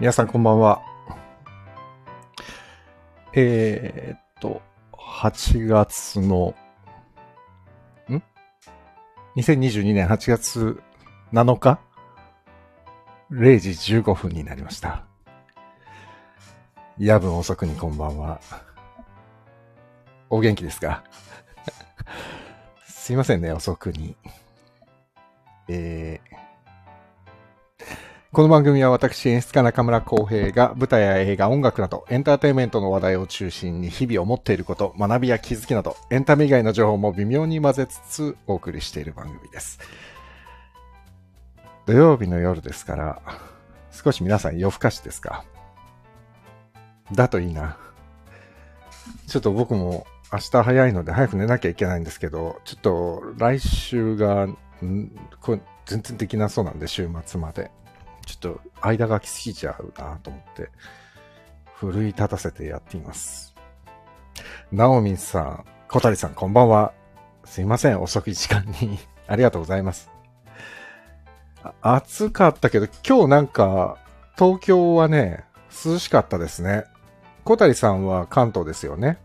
皆さんこんばんは。えー、っと、8月の、ん ?2022 年8月7日 ?0 時15分になりました。夜分遅くにこんばんは。お元気ですか？すいませんね、遅くに。えー、この番組は私演出家中村浩平が舞台や映画、音楽などエンターテインメントの話題を中心に日々思っていること、学びや気づきなどエンタメ以外の情報も微妙に混ぜつつお送りしている番組です。土曜日の夜ですから、少し皆さん夜更かしですか？だといいな。ちょっと僕も明日早いので早く寝なきゃいけないんですけど、ちょっと来週が、んこれ全然できなそうなんで、週末まで。ちょっと間が空きすぎちゃうなと思って、奮い立たせてやっています。ナオミンさん、小谷さん、こんばんは。すいません、遅い時間に。ありがとうございます。暑かったけど、今日なんか、東京はね、涼しかったですね。小谷さんは関東ですよね。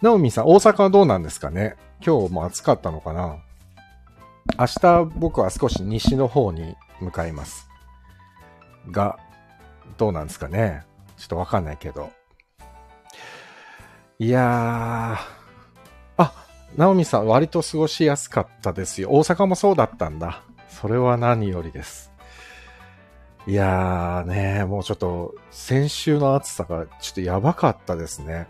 ナオミンさん、大阪はどうなんですかね今日も暑かったのかな明日僕は少し西の方に向かいます。が、どうなんですかねちょっとわかんないけど。いやー、あ、ナオミさん割と過ごしやすかったですよ。大阪もそうだったんだ。それは何よりです。いやーね、もうちょっと先週の暑さがちょっとやばかったですね。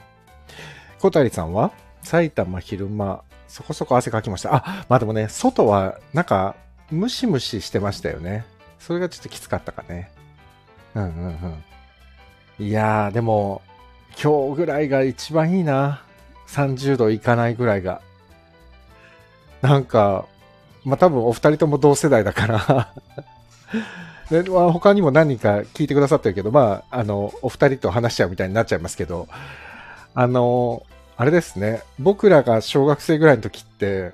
小谷さんは？埼玉昼間、そこそこ汗かきました。あ、まあでもね、外はなんかムシムシしてましたよね。それがちょっときつかったかね。うんうんうん。いやー、でも、今日ぐらいが一番いいな。30度いかないぐらいが。なんか、まあ多分お二人とも同世代だから で、まあ、他にも何人か聞いてくださってるけど、まあ、あの、お二人と話しちゃうみたいになっちゃいますけど、あの、あれですね、僕らが小学生ぐらいの時って、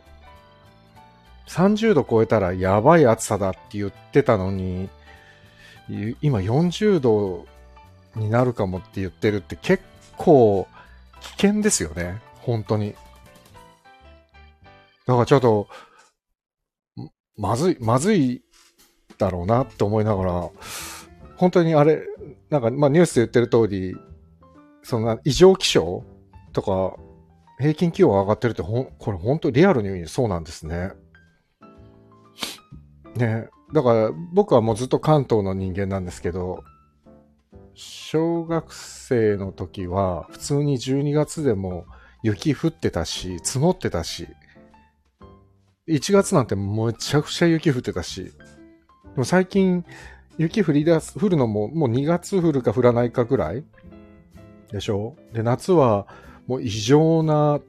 30度超えたらやばい暑さだって言ってたのに、今40度になるかもって言ってるって結構危険ですよね。本当に。だからちょっと、まずい、まずいだろうなって思いながら、本当にあれ、なんか、まあニュースで言ってる通り、そんな異常気象とか、平均気温が上がってるって、これ本当リアルにそうなんですね。ね。だから僕はもうずっと関東の人間なんですけど、小学生の時は普通に12月でも雪降ってたし、積もってたし、1月なんてめちゃくちゃ雪降ってたし、でも最近雪降り出す、降るのももう2月降るか降らないかぐらいでしょ？で、夏はもう異常な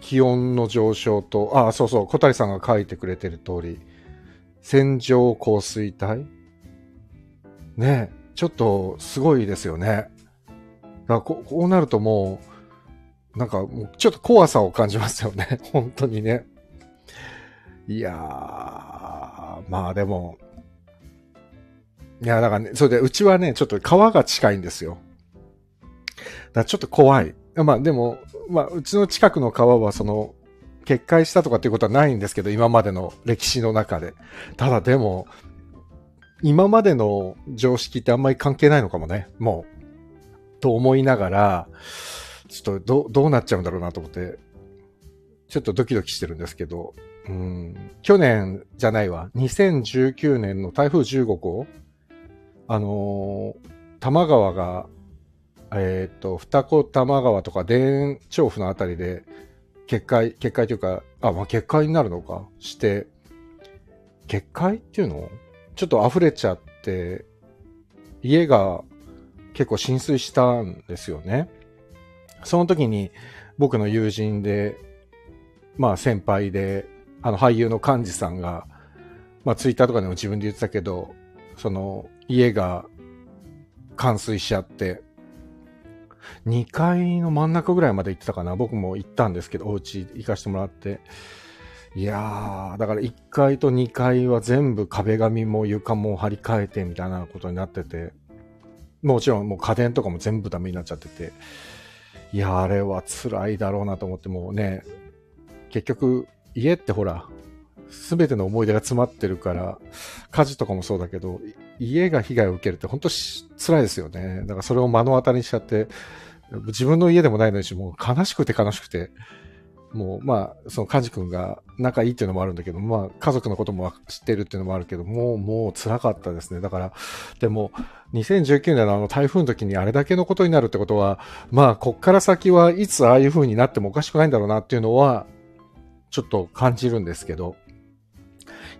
気温の上昇と、あ、そうそう、小谷さんが書いてくれてる通り、線状降水帯？ねえちょっとすごいですよね。だからここうなるともう、なんかもうちょっと怖さを感じますよね。本当にね。いやー、まあでも、いや、だからね、それで、うちはね、ちょっと川が近いんですよ。だからちょっと怖い。まあでも、まあ、うちの近くの川はその、決壊したとかっていうことはないんですけど、今までの歴史の中で。ただでも、今までの常識ってあんまり関係ないのかもね、もう。と思いながら、ちょっとどどうなっちゃうんだろうなと思って、ちょっとドキドキしてるんですけど、うん、去年じゃないわ、2019年の台風15号、あのー、多摩川が、えっ、と、二子玉川とか田園調布のあたりで、決壊、決壊というか、あ、まあ、決壊になるのか、して、決壊っていうの？ちょっと溢れちゃって、家が結構浸水したんですよね。その時に僕の友人で、まあ先輩で、あの俳優の幹事さんが、まあツイッターとかでも自分で言ってたけど、その家が冠水しちゃって、2階の真ん中ぐらいまで行ってたかな。僕も行ったんですけど、お家行かしてもらって。いやー、だから1階と2階は全部壁紙も床も張り替えてみたいなことになってて、もちろんもう家電とかも全部ダメになっちゃってて、いや、あれは辛いだろうなと思って、もうね、結局、家ってほら、すべての思い出が詰まってるから、家事とかもそうだけど、家が被害を受けるって本当辛いですよね。だからそれを目の当たりにしちゃって、自分の家でもないのにしもう悲しくて悲しくて、もう、まあ、その、カジ君が仲いいっていうのもあるんだけど、まあ、家族のことも知ってるっていうのもあるけど、もう、もう辛かったですね。だから、でも、2019年のあの台風の時にあれだけのことになるってことは、まあ、こっから先はいつああいう風になってもおかしくないんだろうなっていうのは、ちょっと感じるんですけど、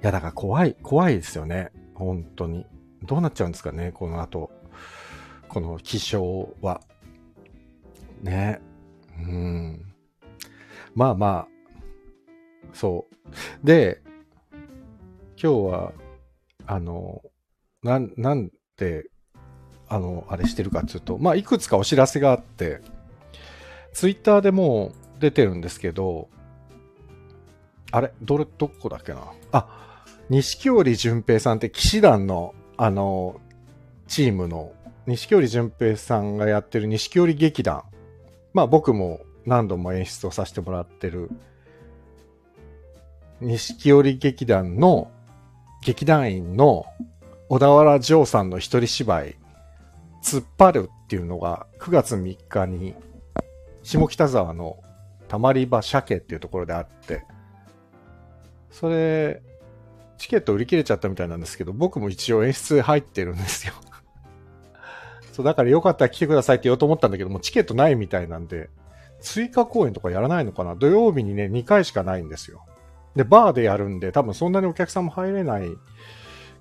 いや、だから怖い、怖いですよね。本当に。どうなっちゃうんですかね、この後。この気象は。ね。うん。まあまあ、そう。で、今日は、あの、な、なんで、あの、あれしてるかっていうと、まあ、いくつかお知らせがあって、ツイッターでも出てるんですけど、あれ？どれ、どこだっけな？あ、錦織淳平さんって騎士団の、あの、チームの、錦織淳平さんがやってる錦織劇団。まあ僕も何度も演出をさせてもらってる、錦織劇団の劇団員の小田原城さんの一人芝居、突っ張るっていうのが9月3日に下北沢のたまり場鮭っていうところであって、それ、チケット売り切れちゃったみたいなんですけど、僕も一応演出入ってるんですよ そう、だからよかったら来てくださいって言おうと思ったんだけどもう、チケットないみたいなんで、追加公演とかやらないのかな？土曜日にね、2回しかないんですよ。で、バーでやるんで、多分そんなにお客さんも入れない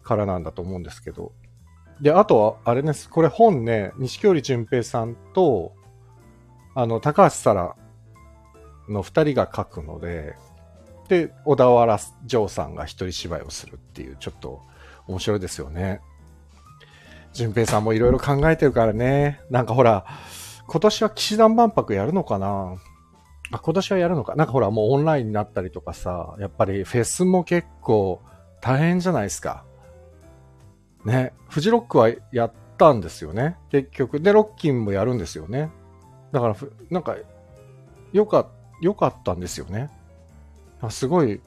からなんだと思うんですけど。で、あとは、あれです。これ本ね、西織淳平さんと、あの、高橋沙羅の二人が書くので、で、小田原城さんが一人芝居をするっていう、ちょっと面白いですよね。淳平さんもいろいろ考えてるからね。なんかほら、今年は騎士団万博やるのかな？あ、今年はやるのかなんかほら、もうオンラインになったりとかさ、やっぱりフェスも結構大変じゃないですか。ね。フジロックはやったんですよね。結局。で、ロッキンもやるんですよね。だから、なんか、よか、よかったんですよね。あすごい、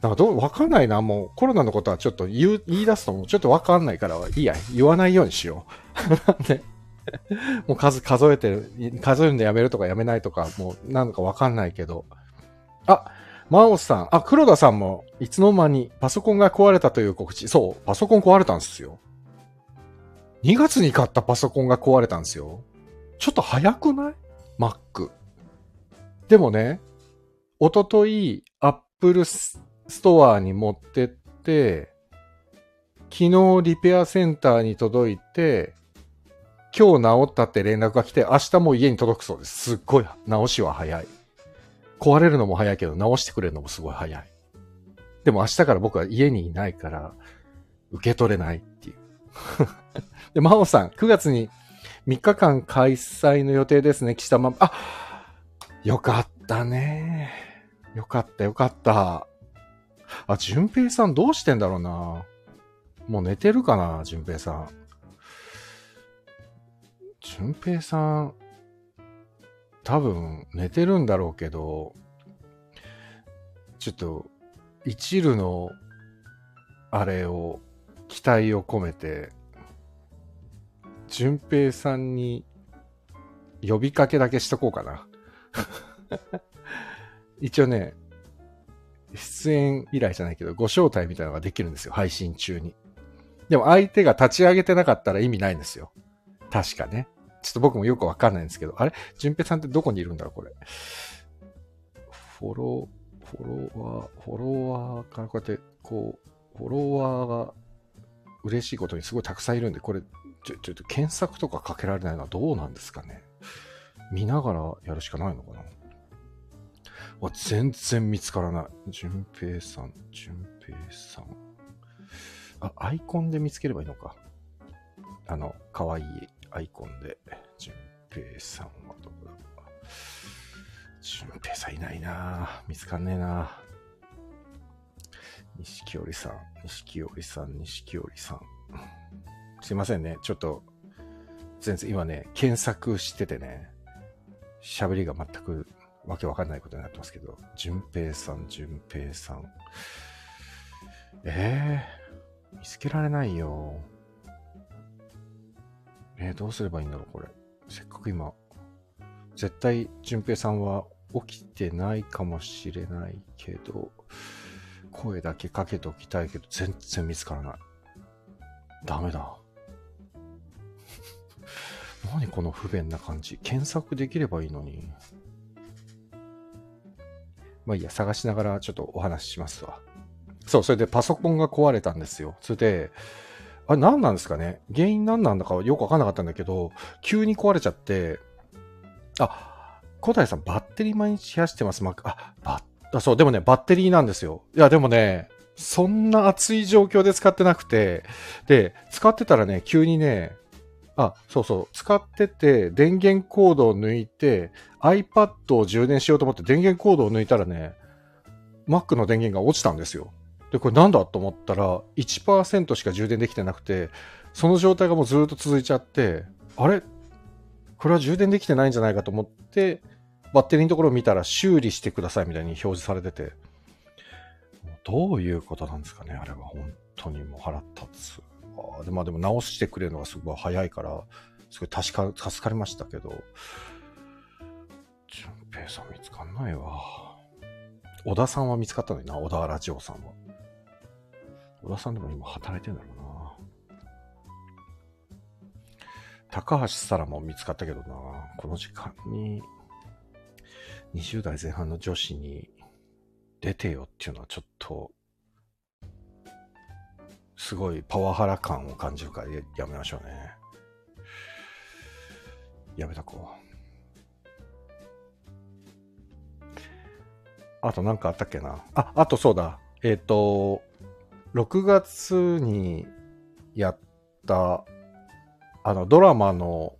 なんかどう、わかんないな。もうコロナのことはちょっと言う、言い出すともうちょっとわかんないから、いいや、言わないようにしよう。ねもう数数えてる、数えるのやめるとかやめないとか、もうなんかわかんないけど。あ、マオさん、あ、黒田さんもいつの間にパソコンが壊れたという告知。そう、パソコン壊れたんですよ。2月に買ったパソコンが壊れたんですよ。ちょっと早くない ?Mac。でもね、おととい、Apple ストアに持ってって、昨日リペアセンターに届いて、今日治ったって連絡が来て、明日も家に届くそうです。すっごい直しは早い。壊れるのも早いけど、直してくれるのもすごい早い。でも明日から僕は家にいないから、受け取れないっていう。で、真央さん、9月に3日間開催の予定ですね、岸田ま、あ、よかったね。よかった、よかった。あ、淳平さんどうしてんだろうな。もう寝てるかな、淳平さん。俊平さん、多分寝てるんだろうけど、ちょっと、一縷の、あれを、期待を込めて、淳平さんに、呼びかけだけしとこうかな。一応ね、出演依頼じゃないけど、ご招待みたいなのができるんですよ、配信中に。でも相手が立ち上げてなかったら意味ないんですよ。確かね。ちょっと僕もよくわかんないんですけど、あれ？淳平さんってどこにいるんだろうこれ。フォロー、フォロワー、フォロワーからこうやって、こう、フォロワーが嬉しいことにすごいたくさんいるんで、これ、ちょ、ちょっと検索とかかけられないのはどうなんですかね。見ながらやるしかないのかな。わ、全然見つからない。淳平さん、淳平さん。あ、アイコンで見つければいいのか。あの、かわいいアイコンで、淳平さんはどこだろう淳平さんいないな見つかんねえな錦織さん、錦織さん、錦織さん。すいませんね。ちょっと、全然今ね、検索しててね、喋りが全くわけわかんないことになってますけど、淳平さん、淳平さん。ええー、見つけられないよ。えー、どうすればいいんだろう、これ。せっかく今、絶対、淳平さんは起きてないかもしれないけど、声だけかけておきたいけど、全然見つからない。ダメだ。何この不便な感じ。検索できればいいのに。まあいいや、探しながらちょっとお話ししますわ。そう、それでパソコンが壊れたんですよ。それで、あれ何なんですかね？原因何なんだかよくわかんなかったんだけど、急に壊れちゃって、あ、小平さんバッテリー毎日冷やしてます？まあ、バッ、あ、そう、でもね、バッテリーなんですよ。いや、でもね、そんな熱い状況で使ってなくて、で、使ってたらね、急にね、あ、そうそう、使ってて、電源コードを抜いて、iPad を充電しようと思って電源コードを抜いたらね、Mac の電源が落ちたんですよ。で、これなんだと思ったら、1%しか充電できてなくて、その状態がもうずっと続いちゃって、あれ？これは充電できてないんじゃないかと思って、バッテリーのところを見たら修理してくださいみたいに表示されてて、どういうことなんですかねあれは本当にもう腹立つ。あでまあでも直してくれるのがすごい早いから、すごい助か助かりましたけど、淳平さん見つかんないわ。小田さんは見つかったのにな、小田ラジオさんは。小田さんでも今働いてんだろうな。高橋沙羅も見つかったけどな、この時間に、20代前半の女子に出てよっていうのはちょっとすごいパワハラ感を感じるからやめましょうね。やめとこう。あと何かあったっけなあ、あとそうだ。えっ、ー、と、6月にやった、あの、ドラマの、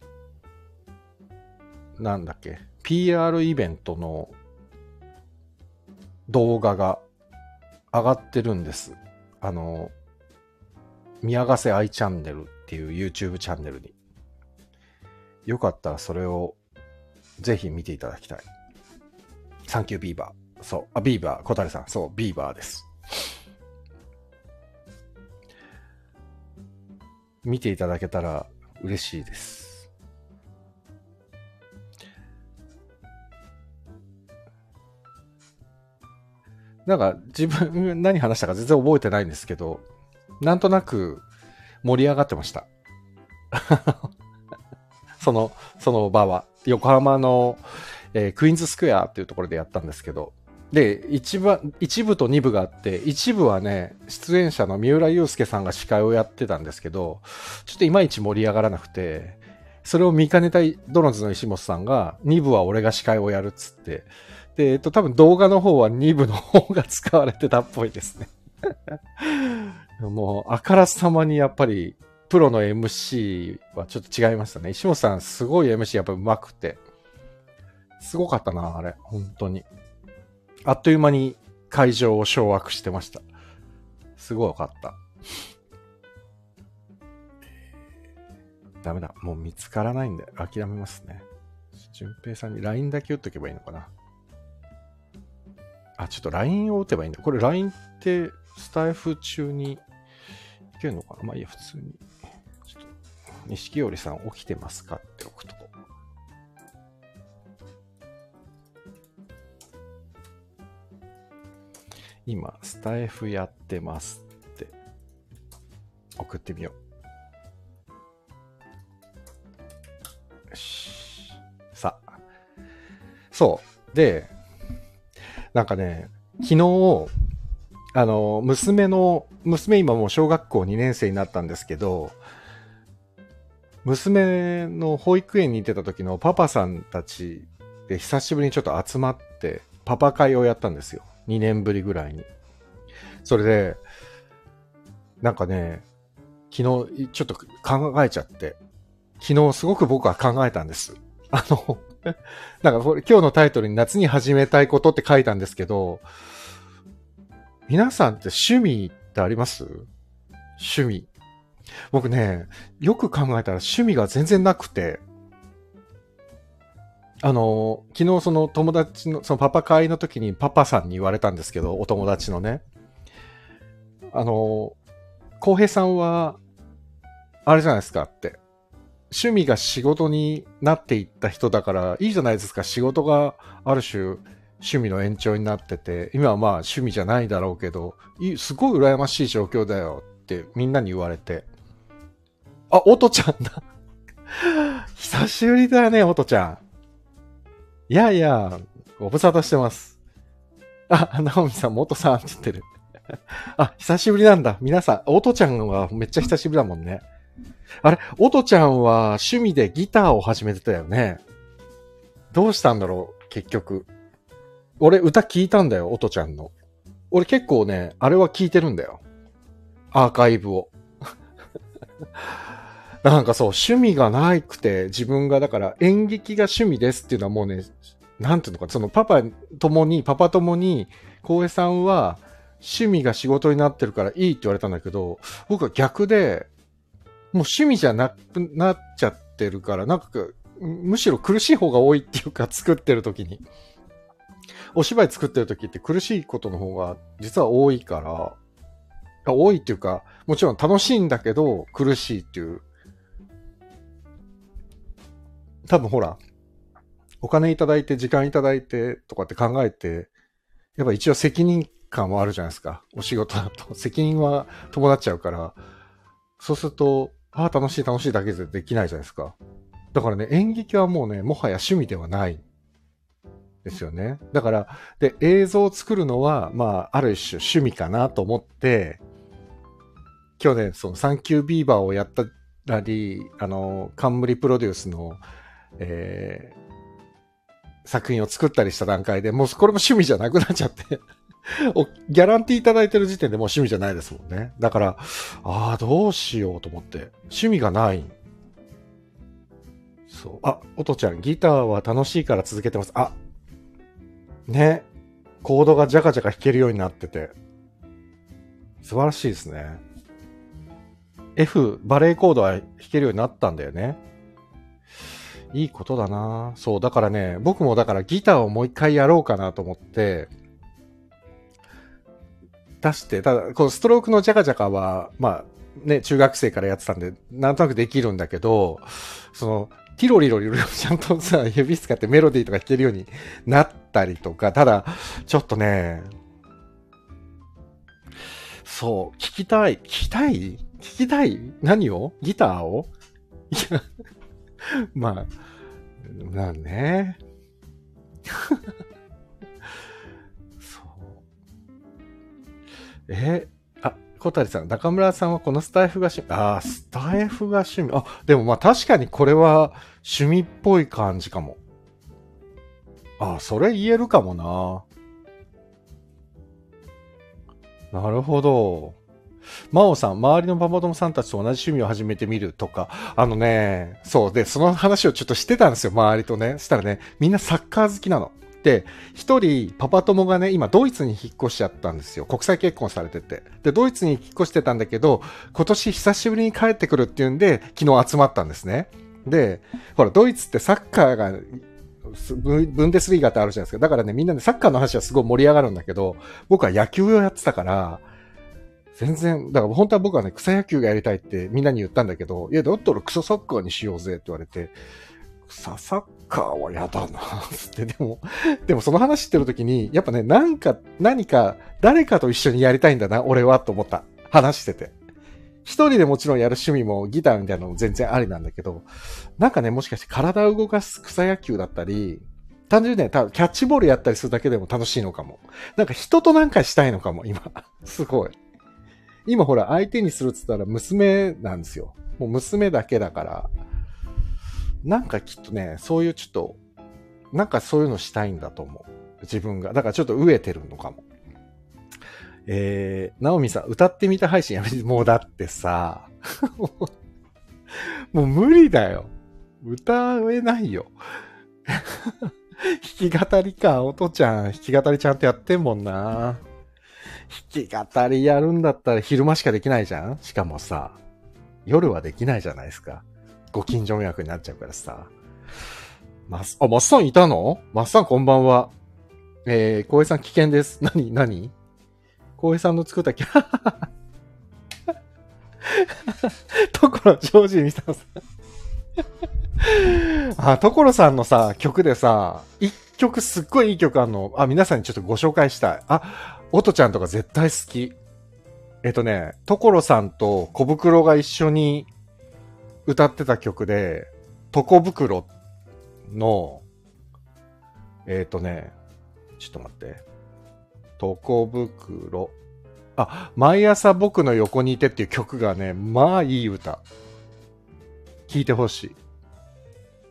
なんだっけ、PR イベントの動画が上がってるんです。あの、宮ヶ瀬愛チャンネルっていう YouTube チャンネルに。よかったらそれをぜひ見ていただきたい。サンキュービーバー。そう。あ、ビーバー。小谷さん。そう、ビーバーです。見ていただけたら嬉しいです。なんか自分何話したか全然覚えてないんですけど、なんとなく盛り上がってました。その、その場は。横浜の、えー、クイーンズスクエアっていうところでやったんですけど、で、一部、一部と二部があって、一部はね、出演者の三浦祐介さんが司会をやってたんですけど、ちょっといまいち盛り上がらなくて、それを見かねたいドロンズの石本さんが、二部は俺が司会をやるっつって、で、えっと、多分動画の方は二部の方が使われてたっぽいですね。もう、あからさまにやっぱり、プロの MC はちょっと違いましたね。石本さん、すごい MC やっぱ上手くて。すごかったな、あれ。本当に。あっという間に会場を掌握してました。すごいよかった。ダメだ。もう見つからないんで諦めますね。淳平さんに LINE だけ打っとけばいいのかな。あ、ちょっと LINE を打てばいいんだ。これ LINE ってスタイフ中にいけるのかなまあいいや、普通に。ちょっと、錦織さん起きてますかって置くと。今、スタイフやってますって送ってみよう。よし。さあ。そう。で、なんかね、昨日、あの、娘の、娘今もう小学校2年生になったんですけど、娘の保育園に行ってた時のパパさんたちで久しぶりにちょっと集まってパパ会をやったんですよ。2年ぶりぐらいに。それで、なんかね、昨日ちょっと考えちゃって、昨日すごく僕は考えたんです。あの、なんかこれ今日のタイトルに夏に始めたいことって書いたんですけど、皆さんって趣味ってあります？趣味。僕ね、よく考えたら趣味が全然なくて、あの、昨日その友達の、そのパパ会の時にパパさんに言われたんですけど、お友達のね。あの、浩平さんは、あれじゃないですかって。趣味が仕事になっていった人だから、いいじゃないですか。仕事がある種、趣味の延長になってて、今はまあ趣味じゃないだろうけど、すごい羨ましい状況だよってみんなに言われて。あ、おとちゃんだ。久しぶりだよね、おとちゃん。いやいや、ご無沙汰してます。あ、ナオミさん、元さんって言ってる。あ、久しぶりなんだ。皆さん、おとちゃんはめっちゃ久しぶりだもんね。あれ、おとちゃんは趣味でギターを始めてたよね。どうしたんだろう、結局。俺、歌聞いたんだよ、おとちゃんの。俺結構ね、あれは聞いてるんだよ。アーカイブを。なんかそう、趣味がないくて、自分がだから演劇が趣味ですっていうのはもうね、なんていうのか、そのパパともに、パパともに、光栄さんは趣味が仕事になってるからいいって言われたんだけど、僕は逆で、もう趣味じゃなくなっちゃってるから、なんか、むしろ苦しい方が多いっていうか、作ってる時に。お芝居作ってる時って苦しいことの方が実は多いから、多いっていうか、もちろん楽しいんだけど苦しいっていう多分ほら、お金いただいて、時間いただいてとかって考えて、やっぱ一応責任感はあるじゃないですか。お仕事だと。責任は伴っちゃうから、そうすると、ああ、楽しい楽しいだけでできないじゃないですか。だからね、演劇はもうね、もはや趣味ではない。ですよね。だから、で、映像を作るのは、まあ、ある種趣味かなと思って、去年、そのサンキュービーバーをやったり、あの、冠プロデュースのえー、作品を作ったりした段階で、もうこれも趣味じゃなくなっちゃって ギャランティーいただいてる時点でもう趣味じゃないですもんね。だから、ああ、どうしようと思って。趣味がない。そう。あ、おとちゃん、ギターは楽しいから続けてます。あ、ね。コードがジャカジャカ弾けるようになってて。素晴らしいですね。F、バレーコードは弾けるようになったんだよね。いいことだなそう、だからね、僕もだからギターをもう一回やろうかなと思って、出して、ただ、このストロークのジャカジャカは、まあ、ね、中学生からやってたんで、なんとなくできるんだけど、その、ティロリロリロちゃんとさ、指使ってメロディーとか弾けるようになったりとか、ただ、ちょっとね、そう、聞きたい。聞きたい聞きたい何をギターをいや、まあ、まあね。そう。え、あ、小谷さん、中村さんはこのスタイフが趣味、ああ、スタイフが趣味。あ、でもまあ確かにこれは趣味っぽい感じかも。ああ、それ言えるかもな。なるほど。真央さん、周りのパパ友さんたちと同じ趣味を始めてみるとか、あのね、そうで、その話をちょっとしてたんですよ、周りとね。したらね、みんなサッカー好きなの。で、一人、パパ友がね、今、ドイツに引っ越しちゃったんですよ。国際結婚されてて。で、ドイツに引っ越してたんだけど、今年久しぶりに帰ってくるっていうんで、昨日集まったんですね。で、ほら、ドイツってサッカーが、ブンデスリーガってあるじゃないですか。だからね、みんなでサッカーの話はすごい盛り上がるんだけど、僕は野球をやってたから、全然、だから本当は僕はね、草野球がやりたいってみんなに言ったんだけど、いや、だったら草サッカーにしようぜって言われて、草サッカーは嫌だなって、でも、でもその話してる時に、やっぱね、なんか、何か、誰かと一緒にやりたいんだな、俺は、と思った。話してて。一人でもちろんやる趣味もギターみたいなのも全然ありなんだけど、なんかね、もしかして体を動かす草野球だったり、単純にね、多分キャッチボールやったりするだけでも楽しいのかも。なんか人となんかしたいのかも、今。すごい。今ほら、相手にするっつったら娘なんですよ。もう娘だけだから、なんかきっとね、そういうちょっと、なんかそういうのしたいんだと思う。自分が。だからちょっと飢えてるのかも。えー、ナオミさん、歌ってみた配信やめて、もうだってさ、もう無理だよ。歌えないよ。弾き語りか、おとちゃん、弾き語りちゃんとやってんもんな。弾き語りやるんだったら昼間しかできないじゃん？しかもさ、夜はできないじゃないですか。ご近所迷惑になっちゃうからさ。まあ、マスさんいたの？マスさんこんばんは。えー、小江さん危険です。何何？小江さんの作ったキャところ、ジョージミサさんあ、所さんのさ、曲でさ、一曲すっごいいい曲あんの。あ、皆さんにちょっとご紹介したい。あ、おとちゃんとか絶対好き。えっとね、所さんと小袋が一緒に歌ってた曲で、とこ袋の、えっとね、ちょっと待って。とこ袋。あ、毎朝僕の横にいてっていう曲がね、まあいい歌。聴いてほしい。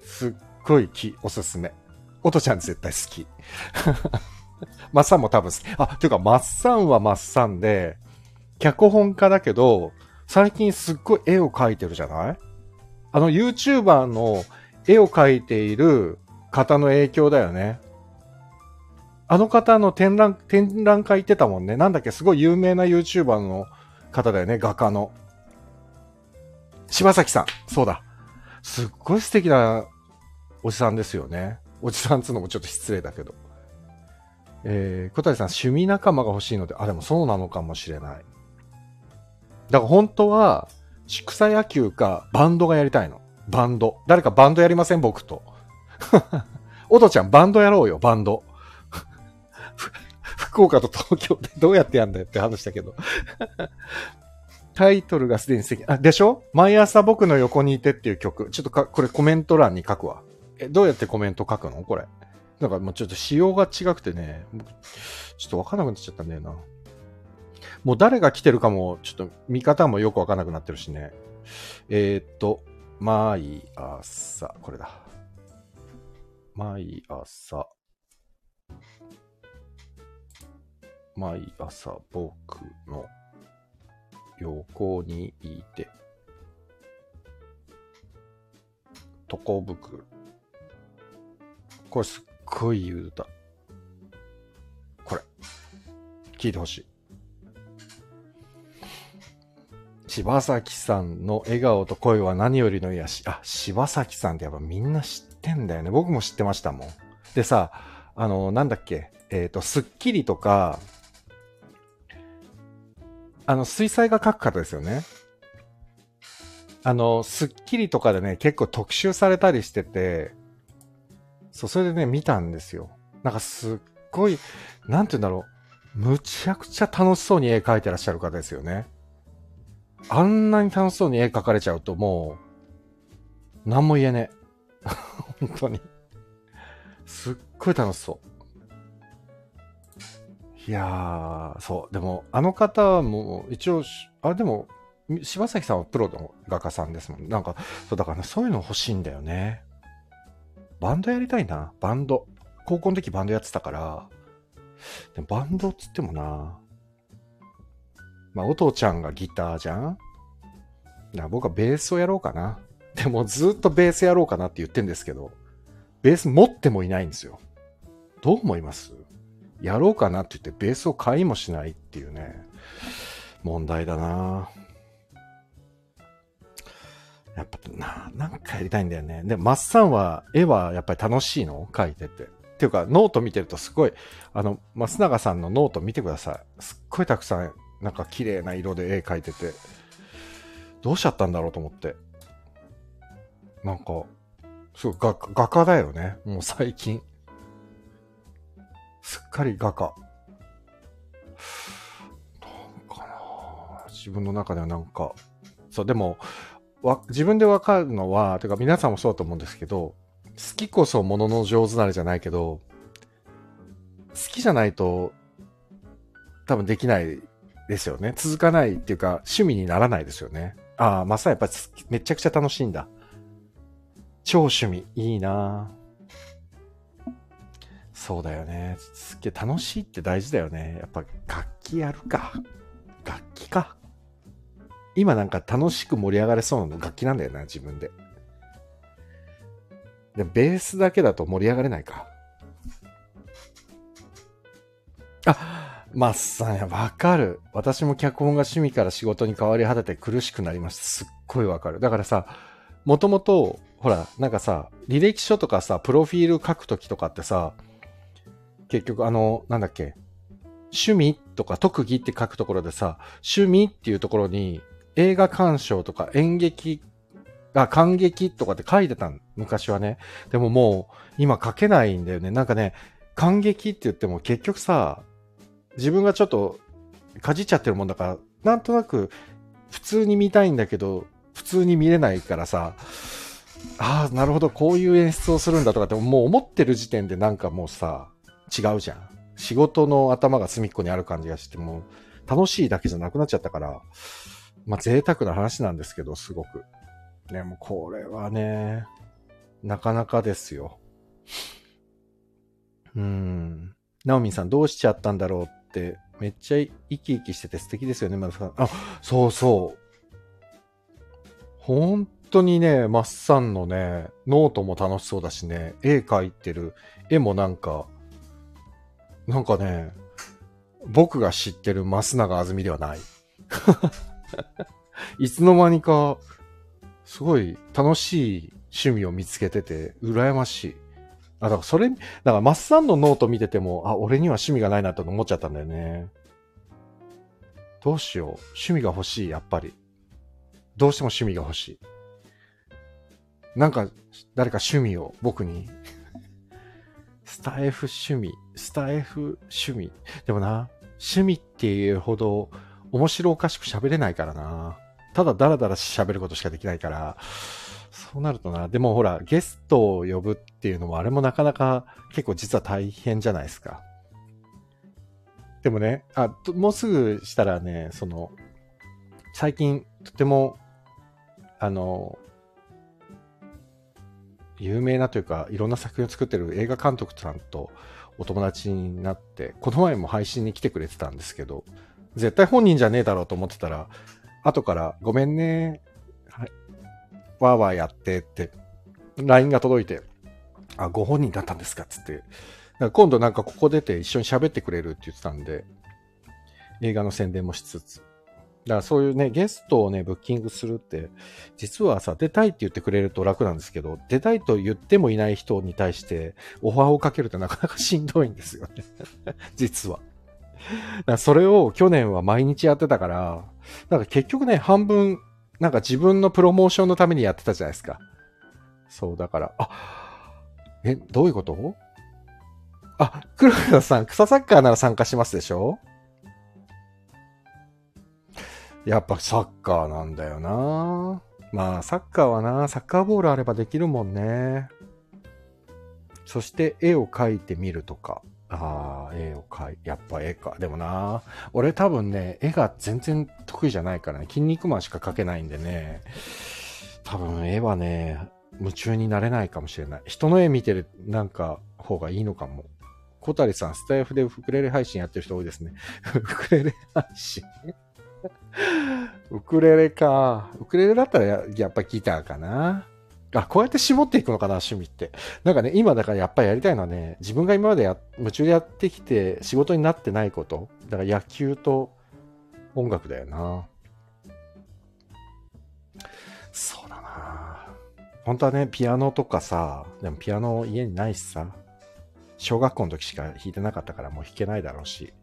すっごいき、おすすめ。おとちゃん絶対好き。マッサンも多分。あ、ていうか、マッサンはマッサンで、脚本家だけど、最近すっごい絵を描いてるじゃない？あの YouTuber の絵を描いている方の影響だよね。あの方の展覧、展覧会行ってたもんね。なんだっけ、すごい有名な YouTuber の方だよね、画家の。柴崎さん。そうだ。すっごい素敵なおじさんですよね。おじさんっつうのもちょっと失礼だけど。えー、小谷さん、趣味仲間が欲しいので、あ、でもそうなのかもしれない。だから本当は、草野球かバンドがやりたいの。バンド。誰かバンドやりません僕と。おとちゃん、バンドやろうよ、バンド。福岡と東京でどうやってやんだよって話だけど。タイトルがすでに素敵。あ、でしょ？毎朝僕の横にいてっていう曲。ちょっとか、これコメント欄に書くわ。え、どうやってコメント書くの？これ。なんかもうちょっと仕様が違くてね、ちょっとわかんなくなっちゃったんだよな。もう誰が来てるかも、ちょっと見方もよくわかんなくなってるしね。えー、っと、毎朝、これだ。毎朝、毎朝僕の横にいて、床袋。これすっごいいい歌。これ。聞いてほしい。柴崎さんの笑顔と声は何よりの癒し。あ、柴崎さんってやっぱみんな知ってんだよね。僕も知ってましたもん。でさ、あの、なんだっけ、えっ、ー、と、スッキリとか、あの、水彩画描く方ですよね。あの、スッキリとかでね、結構特集されたりしてて、そう、それでね、見たんですよ。なんかすっごい、なんて言うんだろう。むちゃくちゃ楽しそうに絵描いてらっしゃる方ですよね。あんなに楽しそうに絵描かれちゃうともう、何も言えねえ。本当に。すっごい楽しそう。いやー、そう。でも、あの方も、一応、あ、でも、柴崎さんはプロの画家さんですもん。なんか、そう、だからね、そういうの欲しいんだよね。バンドやりたいな。バンド。高校の時バンドやってたから。でバンドっつってもな。まあ、お父ちゃんがギターじゃんだ僕はベースをやろうかな。でもずっとベースやろうかなって言ってんですけど、ベース持ってもいないんですよ。どう思います？やろうかなって言ってベースを買いもしないっていうね、問題だなやっぱな、なんかやりたいんだよね。で、マッサンは、絵はやっぱり楽しいの？描いてて。っていうか、ノート見てるとすごい、あの、増永さんのノート見てください。すっごいたくさん、なんか綺麗な色で絵描いてて、どうしちゃったんだろうと思って。なんか、すごい画画家だよね。もう最近。すっかり画家。なんかな自分の中ではなんか、そう、でも、わ、自分でわかるのは、てか皆さんもそうだと思うんですけど、好きこそものの上手なれじゃないけど、好きじゃないと、多分できないですよね。続かないっていうか、趣味にならないですよね。ああ、まさやっぱめちゃくちゃ楽しいんだ。超趣味。いいなそうだよね。すっげ楽しいって大事だよね。やっぱ楽器やるか。楽器か。今なんか楽しく盛り上がれそうな楽器なんだよな、自分で。で、ベースだけだと盛り上がれないか。あ、マッサンや、わかる。私も脚本が趣味から仕事に変わり果てて苦しくなりました。すっごいわかる。だからさ、もともと、ほら、なんかさ、履歴書とかさ、プロフィール書くときとかってさ、結局あの、なんだっけ、趣味とか特技って書くところでさ、趣味っていうところに映画鑑賞とか演劇、あ、感激とかって書いてたん、昔はね。でももう今書けないんだよね。なんかね、感激って言っても結局さ、自分がちょっとかじっちゃってるもんだから、なんとなく普通に見たいんだけど、普通に見れないからさ、ああ、なるほど、こういう演出をするんだとかって、もう思ってる時点でなんかもうさ、違うじゃん。仕事の頭が隅っこにある感じがして、もう楽しいだけじゃなくなっちゃったから、まあ贅沢な話なんですけど、すごく。ね、もうこれはね、なかなかですよ。うん。ナオミンさんどうしちゃったんだろうって、めっちゃ生き生きしてて素敵ですよね、まださん。あ、そうそう。本当にね、マッサンのね、ノートも楽しそうだしね、絵描いてる絵もなんか、なんかね、僕が知ってる増永あずみではない。いつの間にか、すごい楽しい趣味を見つけてて、羨ましい。あ、だからそれ、だからマッサンのノート見てても、あ、俺には趣味がないなと思っちゃったんだよね。どうしよう。趣味が欲しい、やっぱり。どうしても趣味が欲しい。なんか、誰か趣味を僕に。スタイフ趣味、スタイフ趣味。でもな、趣味っていうほど面白おかしく喋れないからな。ただダラダラ喋ることしかできないから、そうなるとな、でもほら、ゲストを呼ぶっていうのもあれもなかなか結構実は大変じゃないですか。でもね、あ、もうすぐしたらね、その、最近とてもあの、有名なというか、いろんな作品を作ってる映画監督さんとお友達になって、この前も配信に来てくれてたんですけど、絶対本人じゃねえだろうと思ってたら、後からごめんね、はい、わーわーやってって、LINE が届いて、あ、ご本人だったんですかっつって、今度なんかここ出て一緒に喋ってくれるって言ってたんで、映画の宣伝もしつつ、だからそういうね、ゲストをね、ブッキングするって、実はさ、出たいって言ってくれると楽なんですけど、出たいと言ってもいない人に対して、オファーをかけるってなかなかしんどいんですよね。実は。だからそれを去年は毎日やってたから、だか結局ね、半分、なんか自分のプロモーションのためにやってたじゃないですか。そう、だから、あ、え、どういうこと？あ、黒田さん、草サッカーなら参加しますでしょ？やっぱサッカーなんだよなまあ、サッカーはな、サッカーボールあればできるもんね。そして絵を描いてみるとか。ああ、絵を描い、やっぱ絵か。でもな、俺多分ね、絵が全然得意じゃないからね、筋肉マンしか描けないんでね、多分絵はね、夢中になれないかもしれない。人の絵見てる、なんか、方がいいのかも。小谷さん、スタイフでウクレレ配信やってる人多いですね。ウクレレ配信？ウクレレか。ウクレレだったらややっぱギターかな。あ、こうやって絞っていくのかな、趣味って。なんかね、今だからやっぱりやりたいのはね、自分が今までや夢中でやってきて仕事になってないこと。だから野球と音楽だよな。そうだな。本当はね、ピアノとかさ、でもピアノ家にないしさ、小学校の時しか弾いてなかったからもう弾けないだろうし。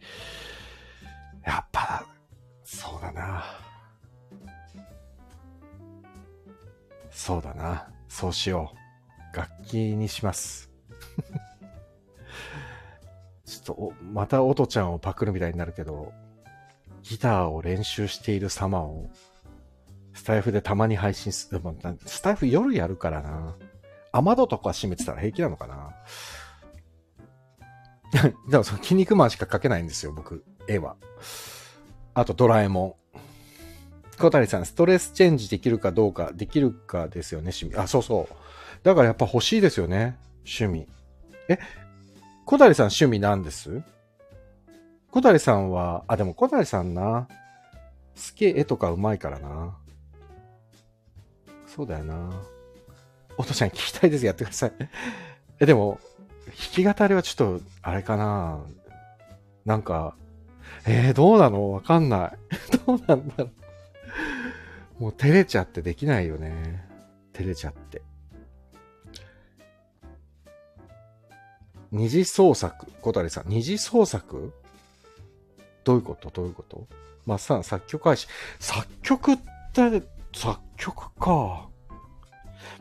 やっぱ、そうだな。そうだな。そうしよう。楽器にします。ちょっとまた音ちゃんをパクるみたいになるけど、ギターを練習している様を、スタイフでたまに配信する。スタイフ夜やるからな。雨戸とか閉めてたら平気なのかな。でもその筋肉マンしか描けないんですよ、僕、絵は。あとドラえもん。小谷さん、ストレスチェンジできるかどうか、できるかですよね、趣味。あ、そうそう。だからやっぱ欲しいですよね、趣味。え、小谷さん趣味なんです？小谷さんは、あ、でも小谷さんな、すげえ絵とかうまいからな。そうだよな。お父ちゃん聞きたいです。やってください。え、でも、弾き語りはちょっと、あれかな。なんか、えー、どうなの？わかんない。どうなんだろう。もう照れちゃってできないよね。照れちゃって。二次創作。小谷さん、二次創作？どういうこと？どういうこと？まっさん、作曲開始。作曲って、作曲か。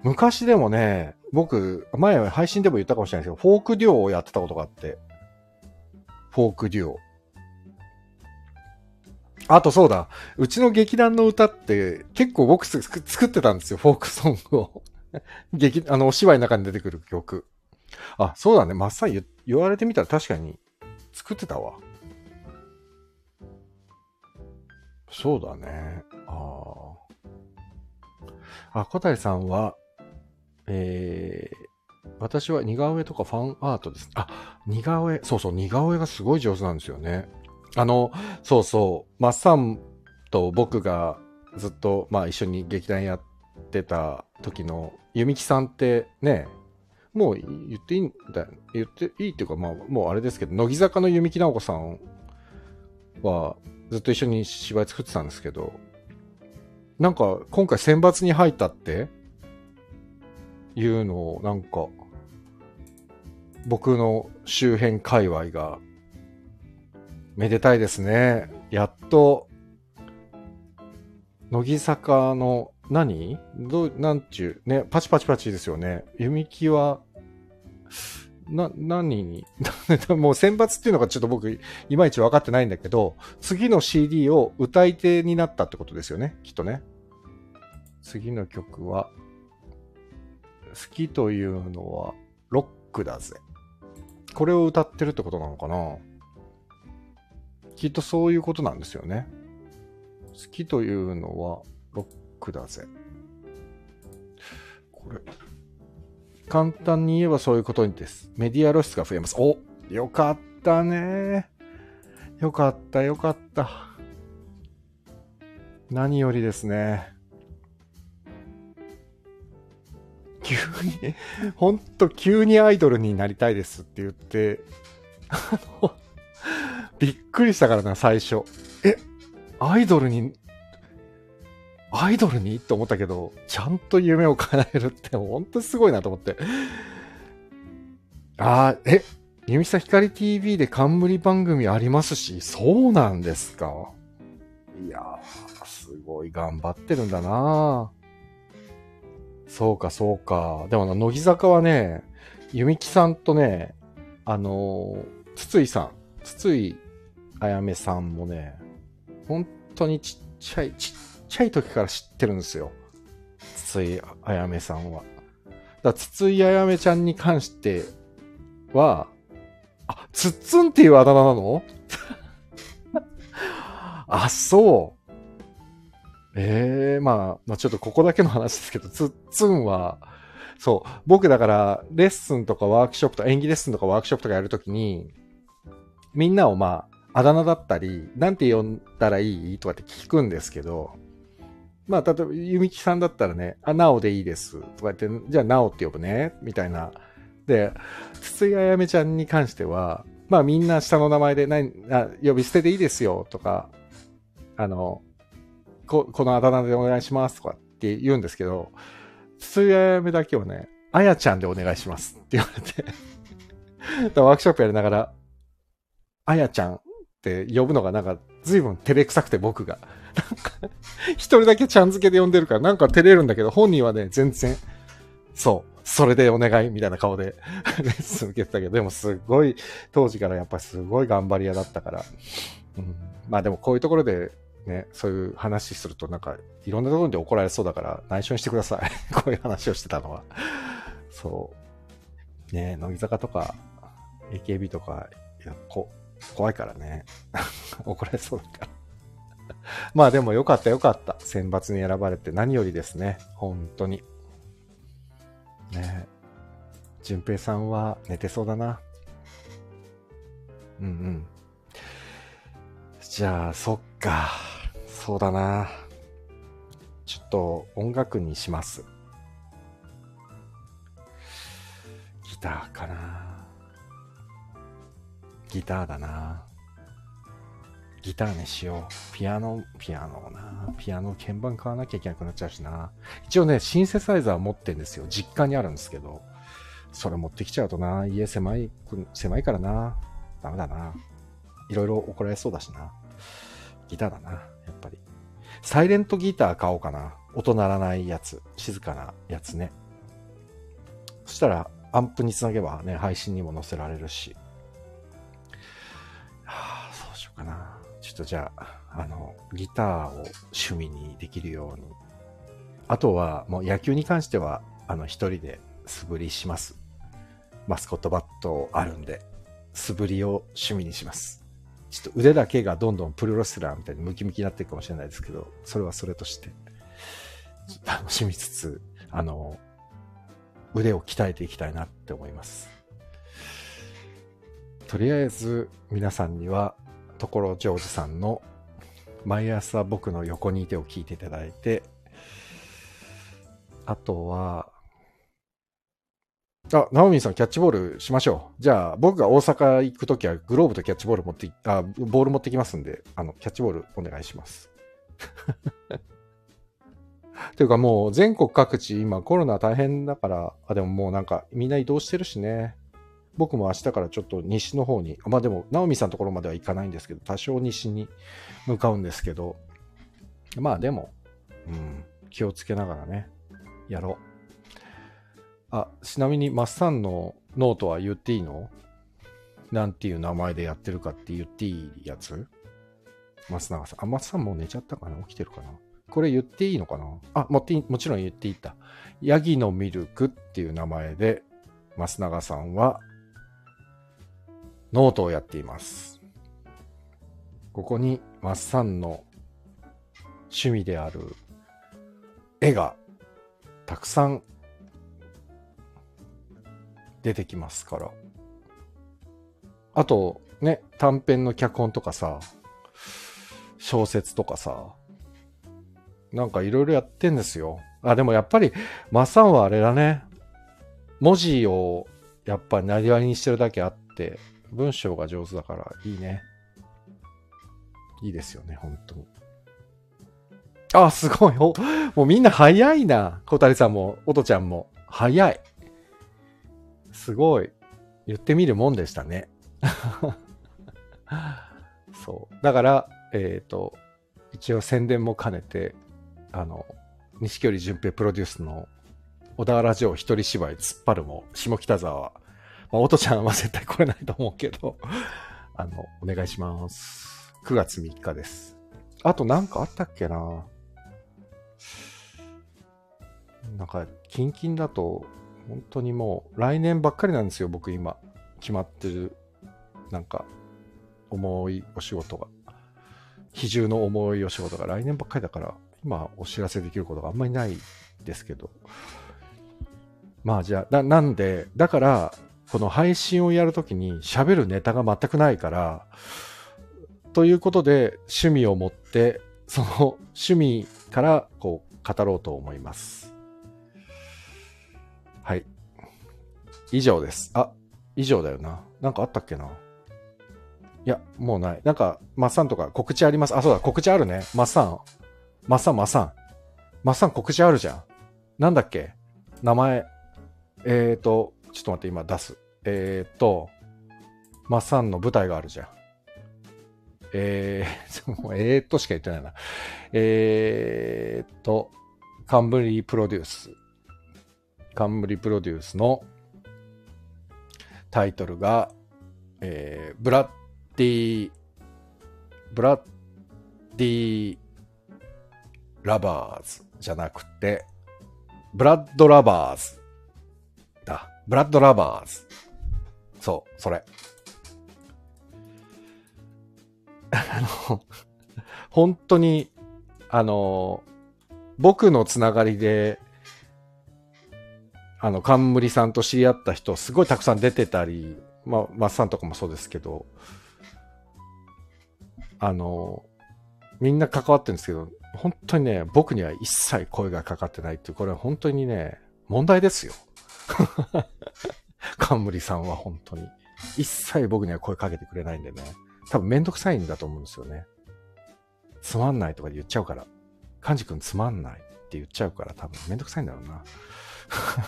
昔でもね、僕、前配信でも言ったかもしれないですけど、フォークデュオをやってたことがあって。フォークデュオ。あとそうだ、うちの劇団の歌って結構僕作ってたんですよ、フォークソングを。劇、あの、お芝居の中に出てくる曲。あ、そうだね、まっさん言われてみたら確かに作ってたわ。そうだね。ああ。あ、小谷さんは、えー、私は似顔絵とかファンアートです。あ、似顔絵、そうそう、似顔絵がすごい上手なんですよね。あの、そうそう、マッサンと僕がずっと、まあ一緒に劇団やってた時の、弓木さんってね、もう言っていいんだ、言っていいっていうか、まあもうあれですけど、乃木坂の弓木直子さんはずっと一緒に芝居作ってたんですけど、なんか今回選抜に入ったっていうのをなんか僕の周辺界隈がめでたいですね。やっと、乃木坂の何？どう、なんちゅう、ね、パチパチパチですよね。弓木は、な、何に、もう選抜っていうのがちょっと僕、いまいち分かってないんだけど、次の CD を歌い手になったってことですよね、きっとね。次の曲は、好きというのは、ロックだぜ。これを歌ってるってことなのかな？きっとそういうことなんですよね。好きというのはロックだぜ。これ。簡単に言えばそういうことです。メディア露出が増えます。およかったね。よかった、よかった。何よりですね。急に、ほんと急にアイドルになりたいですって言って、あの、びっくりしたからな、最初。え、アイドルに、アイドルに？って思ったけど、ちゃんと夢を叶えるって本当すごいなと思って。あー、え、弓さ光 TV で冠番組ありますし、そうなんですか？いやー、すごい頑張ってるんだなそうか、そうか。でもな、乃木坂はね、弓木さんとね、あのー、筒井さん、筒井あやめさんもね、本当にちっちゃい、ちっちゃい時から知ってるんですよ。筒井あやめさんは。だ筒井あやめちゃんに関しては、あ、つっつんっていうあだ名なの？あ、そう。ええー、まあ、まあちょっとここだけの話ですけど、つっつんは、そう、僕だから、レッスンとかワークショップとか、演技レッスンとかワークショップとかやるときに、みんなをまあ、あだ名だったり、なんて呼んだらいい？とかって聞くんですけど、まあ、例えば、ゆみきさんだったらね、あ、なおでいいです。とか言って、じゃあなおって呼ぶね。みたいな。で、筒井あやめちゃんに関しては、まあみんな下の名前で何、あ呼び捨てでいいですよ。とか、あの、こ、このあだ名でお願いしますとかって言うんですけど、筒井あやめだけはね、あやちゃんでお願いしますって言われて ワークショップやりながら、あやちゃんって呼ぶのがなんか随分照れくさくて僕が。なんか、一人だけちゃん付けで呼んでるからなんか照れるんだけど、本人はね、全然、そう、それでお願いみたいな顔でレッスン受けてたけど、でもすごい、当時からやっぱりすごい頑張り屋だったから。うん、まあでもこういうところでね、そういう話するとなんか、いろんなところで怒られそうだから内緒にしてください。こういう話をしてたのは。そう。ね乃木坂とか、AKB とか、いや、こ、怖いからね。怒られそうだから。まあでもよかったよかった。選抜に選ばれて何よりですね。本当に。ね淳平さんは寝てそうだな。うんうん。じゃあ、そっか。そうだな。ちょっと音楽にします。ギターかな。ギターだな。ギターにしよう。ピアノ、ピアノな。ピアノ、鍵盤買わなきゃいけなくなっちゃうしな。一応ね、シンセサイザー持ってんですよ。実家にあるんですけど。それ持ってきちゃうとな。家狭い、狭いからな。ダメだな。いろいろ怒られそうだしな。ギターだな。やっぱり。サイレントギター買おうかな。音鳴らないやつ。静かなやつね。そしたら、アンプにつなげばね、配信にも載せられるし。かな。ちょっとじゃあ、あの、ギターを趣味にできるように。あとは、もう野球に関しては、あの、一人で素振りします。マスコットバットあるんで、素振りを趣味にします。ちょっと腕だけがどんどんプロレスラーみたいにムキムキになっていくかもしれないですけど、それはそれとして、楽しみつつ、あの、腕を鍛えていきたいなって思います。とりあえず皆さんには、ところジョージさんの毎朝僕の横にいてを聞いていただいて、あとは、あ、ナオミさんキャッチボールしましょう。じゃあ、僕が大阪行くときはグローブとキャッチボール持って、あ、ボール持ってきますんで、あの、キャッチボールお願いします。というかもう全国各地今コロナ大変だから、あ、でももうなんかみんな移動してるしね。僕も明日からちょっと西の方に、まあでも、ナオミさんのところまでは行かないんですけど、多少西に向かうんですけど、まあでも、うん、気をつけながらね、やろう。あ、ちなみに、マッサンのノートは言っていいの？なんていう名前でやってるかって言っていいやつ？松永さん。あ、松さんもう寝ちゃったかな？起きてるかな？これ言っていいのかな？あ、もってもちろん言っていいった。ヤギのミルクっていう名前で、松永さんは、ノートをやっています。ここに、マッサンの趣味である絵がたくさん出てきますから。あと、ね、短編の脚本とかさ、小説とかさ、なんかいろいろやってんですよ。あ、でもやっぱり、マッサンはあれだね。文字をやっぱりなりわいにしてるだけあって、文章が上手だからいいね。いいですよね、本当に。あ、すごい。もうみんな早いな。小谷さんも、おとちゃんも。早い。すごい。言ってみるもんでしたね。そう。だから、えっ、ー、と、一応宣伝も兼ねて、あの、錦織淳平プロデュースの小田原城一人芝居突っ張るも下北沢まあ、音ちゃんは絶対来れないと思うけど あの、お願いします。9月3日です。あとなんかあったっけななんか、キンキンだと、本当にもう来年ばっかりなんですよ、僕今。決まってる、なんか、重いお仕事が。比重の重いお仕事が来年ばっかりだから、今お知らせできることがあんまりないですけど。まあじゃあ、ななんで、だから、この配信をやるときに喋るネタが全くないから、ということで趣味を持って、その趣味からこう語ろうと思います。はい。以上です。あ、以上だよな。なんかあったっけないや、もうない。なんか、マッサンとか告知あります？あ、そうだ、告知あるね。マッサン。マッサン、マッサン。マッサン告知あるじゃん。なんだっけ？名前。えーと、ちょっと待って、今出す。えーと、マッサンの舞台があるじゃん。えー、もうえーとしか言ってないな。えーと、カンブリープロデュース。冠プロデュースのタイトルが、えー、ブラッディ、ブラッディラバーズじゃなくて、ブラッドラバーズだ。ブラッドラバーズ。そう、それ。あの、本当に、あの、僕のつながりで、あの、冠さんと知り合った人、すごいたくさん出てたり、まあ、マッサンとかもそうですけど、あの、みんな関わってるんですけど、本当にね、僕には一切声がかかってないっていう、これは本当にね、問題ですよ。冠さんは本当に。一切僕には声かけてくれないんでね。多分めんどくさいんだと思うんですよね。つまんないとか言っちゃうから。カンジ君つまんないって言っちゃうから多分めんどくさいんだろうな。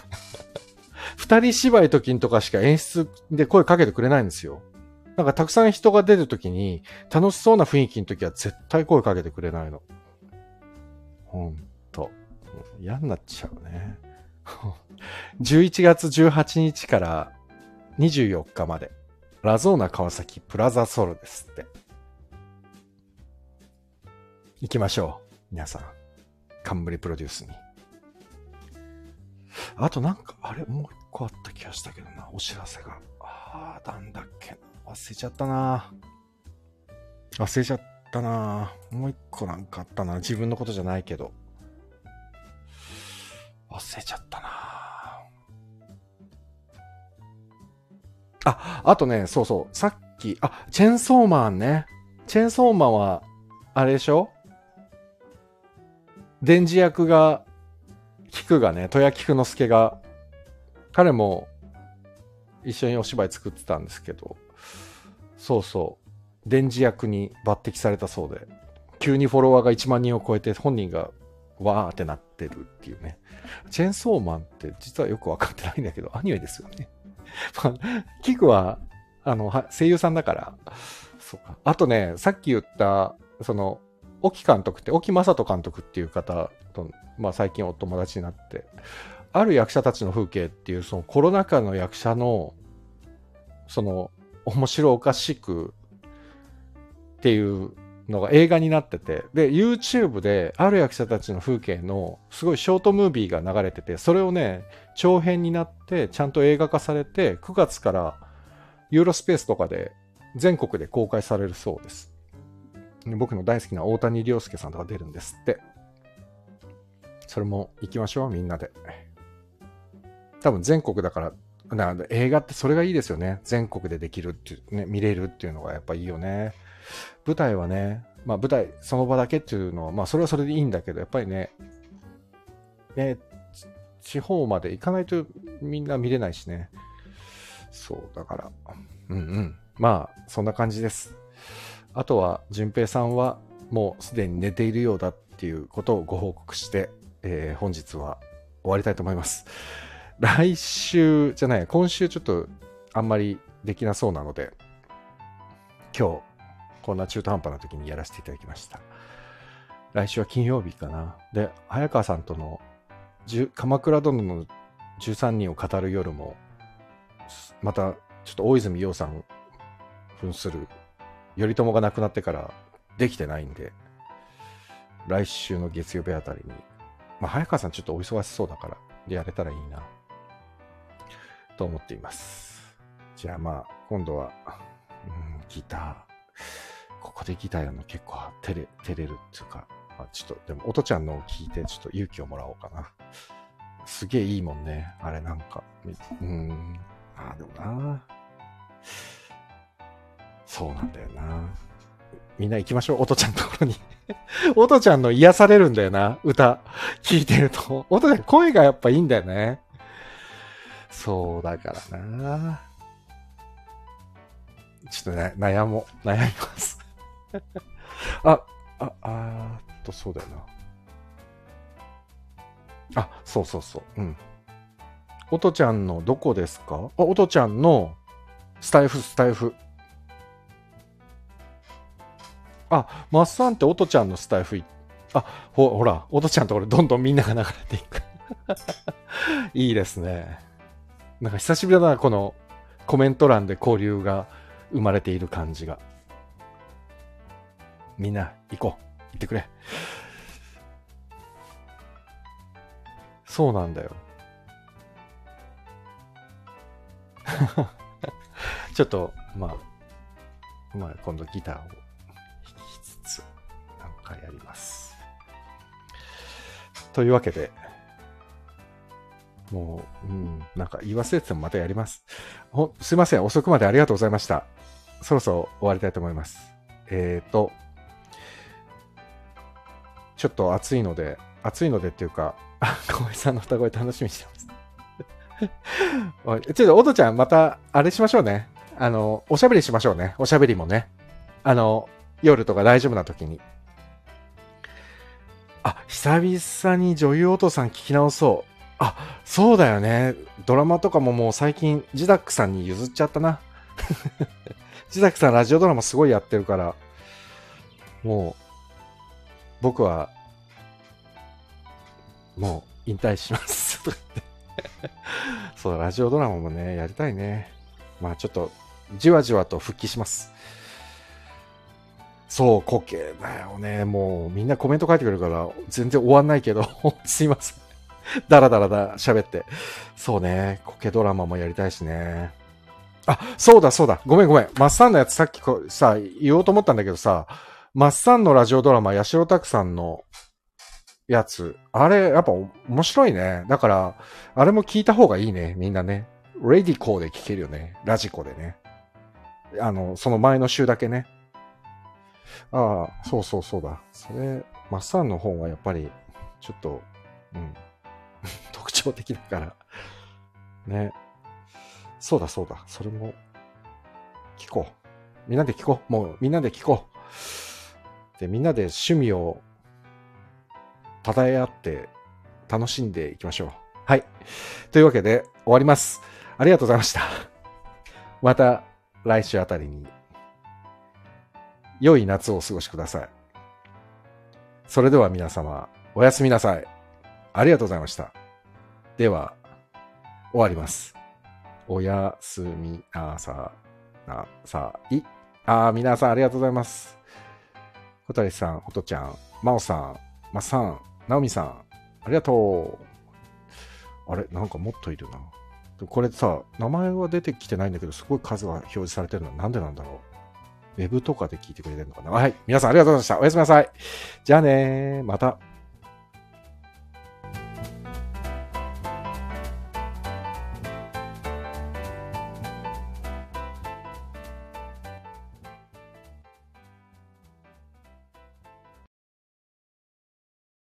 二人芝居時とかしか演出で声かけてくれないんですよ。なんかたくさん人が出る時に楽しそうな雰囲気の時は絶対声かけてくれないの。ほんと。嫌になっちゃうね。11月18日から24日まで、ラゾーナ川崎プラザソルですって。行きましょう。皆さん。冠プロデュースに。あとなんか、あれ、もう一個あった気がしたけどな、お知らせが。ああ、なんだっけ。忘れちゃったな。忘れちゃったな。もう一個なんかあったな。自分のことじゃないけど。忘れちゃったな。あ、あとね、そうそう。さっき、あ、チェンソーマンね。チェンソーマンは、あれでしょ？電磁役が、菊がね、豊谷菊之助が、彼も一緒にお芝居作ってたんですけど、そうそう、電磁役に抜擢されたそうで、急にフォロワーが1万人を超えて本人がわーってなってるっていうね。チェンソーマンって実はよくわかってないんだけど、アニメですよね。まあ、キクは、あの、声優さんだから、そうか。あとね、さっき言った、その、沖監督って、沖正人監督っていう方と、まあ最近お友達になって、ある役者たちの風景っていう、そのコロナ禍の役者の、その、面白おかしくっていうのが映画になってて、で、YouTube である役者たちの風景のすごいショートムービーが流れてて、それをね、長編になってちゃんと映画化されて、9月からユーロスペースとかで全国で公開されるそうです。僕の大好きな大谷亮介さんとか出るんですって。それも行きましょう、みんなで。多分全国だから、な映画ってそれがいいですよね。全国でできるっていう、ね、見れるっていうのがやっぱいいよね。舞台はね、まあ舞台その場だけっていうのは、まあそれはそれでいいんだけど、やっぱりね、ね、地方まで行かないとみんな見れないしね。そう、だから、うんうん。まあ、そんな感じです。あとは、淳平さんはもうすでに寝ているようだっていうことをご報告して、えー、本日は終わりたいと思います。来週じゃない、今週ちょっとあんまりできなそうなので、今日、こんな中途半端な時にやらせていただきました。来週は金曜日かな。で、早川さんとの鎌倉殿の13人を語る夜も、またちょっと大泉洋さん扮する頼朝が亡くなってからできてないんで、来週の月曜日あたりに、まあ、早川さんちょっとお忙しそうだから、でやれたらいいな、と思っています。じゃあまあ、今度は、うん、ギター。ここでギターやるの結構照れ、照れるっていうか、まあ、ちょっと、でも、音ちゃんのを聞いて、ちょっと勇気をもらおうかな。すげえいいもんね。あれなんか。うん。ああ、でもな。そうなんだよな。みんな行きましょう、おとちゃんのところに。おとちゃんの癒されるんだよな、歌。聞いてると。おとちゃん声がやっぱいいんだよね。そうだからな。ちょっとね、悩もう。悩みます。あ、あ、あーっと、そうだよな。あ、そうそうそう。うん。おとちゃんのどこですか？あ、おとちゃんのスタイフ、スタイフ。あ、マッサンっておとちゃんのスタイフあ、ほ、ほら、おとちゃんとこれどんどんみんなが流れていく いいですね。なんか久しぶりだな、このコメント欄で交流が生まれている感じが。みんな、行こう。行ってくれ。そうなんだよ。ちょっと、まあ、まあ、今度ギターを回やります。というわけで、もう、うん、なんか言い忘れててもまたやります。ほすいません、遅くまでありがとうございました。そろそろ終わりたいと思います。えっ、ー、と、ちょっと暑いので、暑いのでっていうか、小林さんの歌声楽しみにしてます。ちょっと、おとちゃん、また、あれしましょうね。あの、おしゃべりしましょうね。おしゃべりもね。あの、夜とか大丈夫な時に。あ、久々に女優お父さん聞き直そう。あ、そうだよね。ドラマとかももう最近、ジダックさんに譲っちゃったな。ジダックさんラジオドラマすごいやってるから、もう、僕は、もう引退しますとかって。そう、ラジオドラマもね、やりたいね。まあちょっと、じわじわと復帰します。そう、コケだよね。もうみんなコメント書いてくれるから全然終わんないけど、すいません。だらだらだ喋って。そうね、コケドラマもやりたいしね。あ、そうだそうだ。ごめんごめん。マッサンのやつさっきこさ、言おうと思ったんだけどさ、マッサンのラジオドラマ、八代拓さんのやつ。あれ、やっぱ面白いね。だから、あれも聞いた方がいいね。みんなね。レディコーで聞けるよね。ラジコでね。あの、その前の週だけね。ああ、そうそうそうだ。それ、マッサンの本はやっぱり、ちょっと、うん。特徴的だから。ね。そうだそうだ。それも、聞こう。みんなで聞こう。もう、みんなで聞こう。で、みんなで趣味を、称え合って、楽しんでいきましょう。はい。というわけで、終わります。ありがとうございました。また、来週あたりに良い夏をお過ごしください。それでは皆様、おやすみなさい。ありがとうございました。では、終わります。おやすみなさ、なさい。あー、皆さんありがとうございます。小谷さん、ほとちゃん、まおさん、まさん、なおみさん、ありがとう。あれなんかもっといるな。これさ、名前は出てきてないんだけど、すごい数が表示されてるのはなんでなんだろう。ウェブとかで聞いてくれてるのかなはい。皆さんありがとうございました。おやすみなさい。じゃあねまた。